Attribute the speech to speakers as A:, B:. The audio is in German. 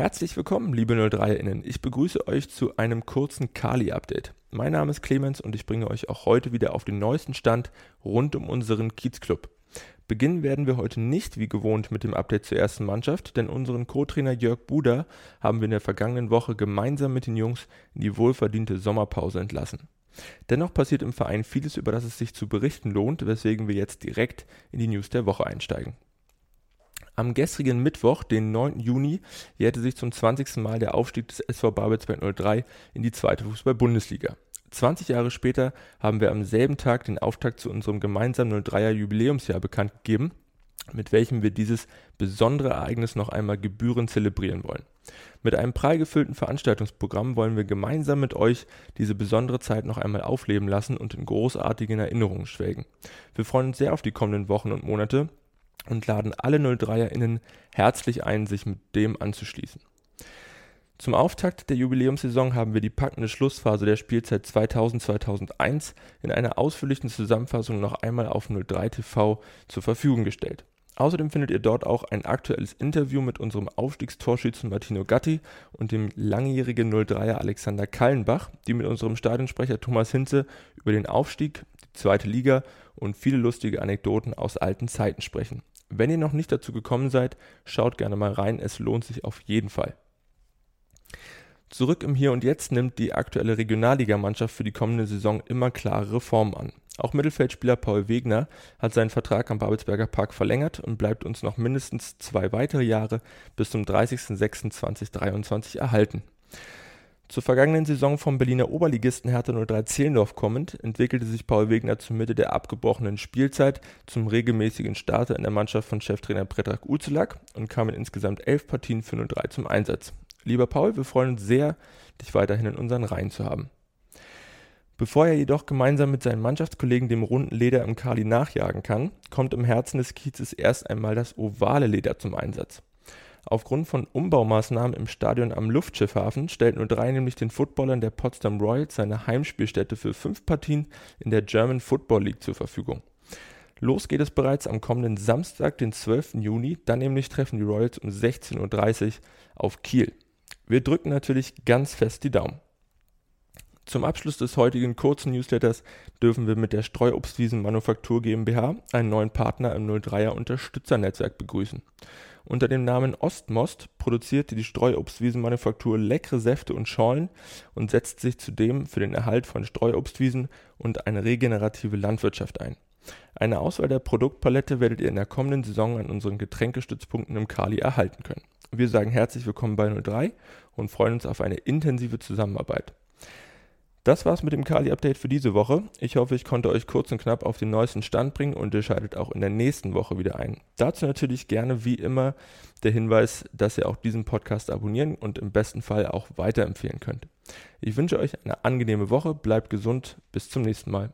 A: Herzlich willkommen, liebe 03-Innen. Ich begrüße euch zu einem kurzen Kali-Update. Mein Name ist Clemens und ich bringe euch auch heute wieder auf den neuesten Stand rund um unseren Kiezclub. Beginnen werden wir heute nicht wie gewohnt mit dem Update zur ersten Mannschaft, denn unseren Co-Trainer Jörg Buder haben wir in der vergangenen Woche gemeinsam mit den Jungs in die wohlverdiente Sommerpause entlassen. Dennoch passiert im Verein vieles, über das es sich zu berichten lohnt, weswegen wir jetzt direkt in die News der Woche einsteigen. Am gestrigen Mittwoch, den 9. Juni, jährte sich zum 20. Mal der Aufstieg des SV Babelsberg 03 in die zweite Fußball-Bundesliga. 20 Jahre später haben wir am selben Tag den Auftakt zu unserem gemeinsamen 03er Jubiläumsjahr bekannt gegeben, mit welchem wir dieses besondere Ereignis noch einmal gebührend zelebrieren wollen. Mit einem prall gefüllten Veranstaltungsprogramm wollen wir gemeinsam mit euch diese besondere Zeit noch einmal aufleben lassen und in großartigen Erinnerungen schwelgen. Wir freuen uns sehr auf die kommenden Wochen und Monate und laden alle 03erInnen herzlich ein, sich mit dem anzuschließen. Zum Auftakt der Jubiläumssaison haben wir die packende Schlussphase der Spielzeit 2000-2001 in einer ausführlichen Zusammenfassung noch einmal auf 03 TV zur Verfügung gestellt. Außerdem findet ihr dort auch ein aktuelles Interview mit unserem Aufstiegstorschützen Martino Gatti und dem langjährigen 03er Alexander Kallenbach, die mit unserem Stadionsprecher Thomas Hinze über den Aufstieg, zweite Liga und viele lustige Anekdoten aus alten Zeiten sprechen. Wenn ihr noch nicht dazu gekommen seid, schaut gerne mal rein, es lohnt sich auf jeden Fall. Zurück im Hier und Jetzt nimmt die aktuelle Regionalligamannschaft für die kommende Saison immer klarere Formen an. Auch Mittelfeldspieler Paul Wegner hat seinen Vertrag am Babelsberger Park verlängert und bleibt uns noch mindestens zwei weitere Jahre bis zum 30.06.2023 erhalten. Zur vergangenen Saison vom Berliner Oberligisten Hertha 03 Zehlendorf kommend, entwickelte sich Paul Wegner zur Mitte der abgebrochenen Spielzeit zum regelmäßigen Starter in der Mannschaft von Cheftrainer Predrag Uzelak und kam in insgesamt elf Partien für 03 zum Einsatz. Lieber Paul, wir freuen uns sehr, dich weiterhin in unseren Reihen zu haben. Bevor er jedoch gemeinsam mit seinen Mannschaftskollegen dem runden Leder im Kali nachjagen kann, kommt im Herzen des Kiezes erst einmal das ovale Leder zum Einsatz. Aufgrund von Umbaumaßnahmen im Stadion am Luftschiffhafen stellt 03 nämlich den Footballern der Potsdam Royals seine Heimspielstätte für fünf Partien in der German Football League zur Verfügung. Los geht es bereits am kommenden Samstag, den 12. Juni. Dann nämlich treffen die Royals um 16.30 Uhr auf Kiel. Wir drücken natürlich ganz fest die Daumen. Zum Abschluss des heutigen kurzen Newsletters dürfen wir mit der Streuobstwiesen Manufaktur GmbH einen neuen Partner im 03er Unterstützernetzwerk begrüßen. Unter dem Namen Ostmost produziert die Streuobstwiesenmanufaktur leckere Säfte und Schorlen und setzt sich zudem für den Erhalt von Streuobstwiesen und eine regenerative Landwirtschaft ein. Eine Auswahl der Produktpalette werdet ihr in der kommenden Saison an unseren Getränkestützpunkten im Kali erhalten können. Wir sagen herzlich willkommen bei 03 und freuen uns auf eine intensive Zusammenarbeit. Das war's mit dem Kali-Update für diese Woche. Ich hoffe, ich konnte euch kurz und knapp auf den neuesten Stand bringen und ihr schaltet auch in der nächsten Woche wieder ein. Dazu natürlich gerne wie immer der Hinweis, dass ihr auch diesen Podcast abonnieren und im besten Fall auch weiterempfehlen könnt. Ich wünsche euch eine angenehme Woche, bleibt gesund, bis zum nächsten Mal.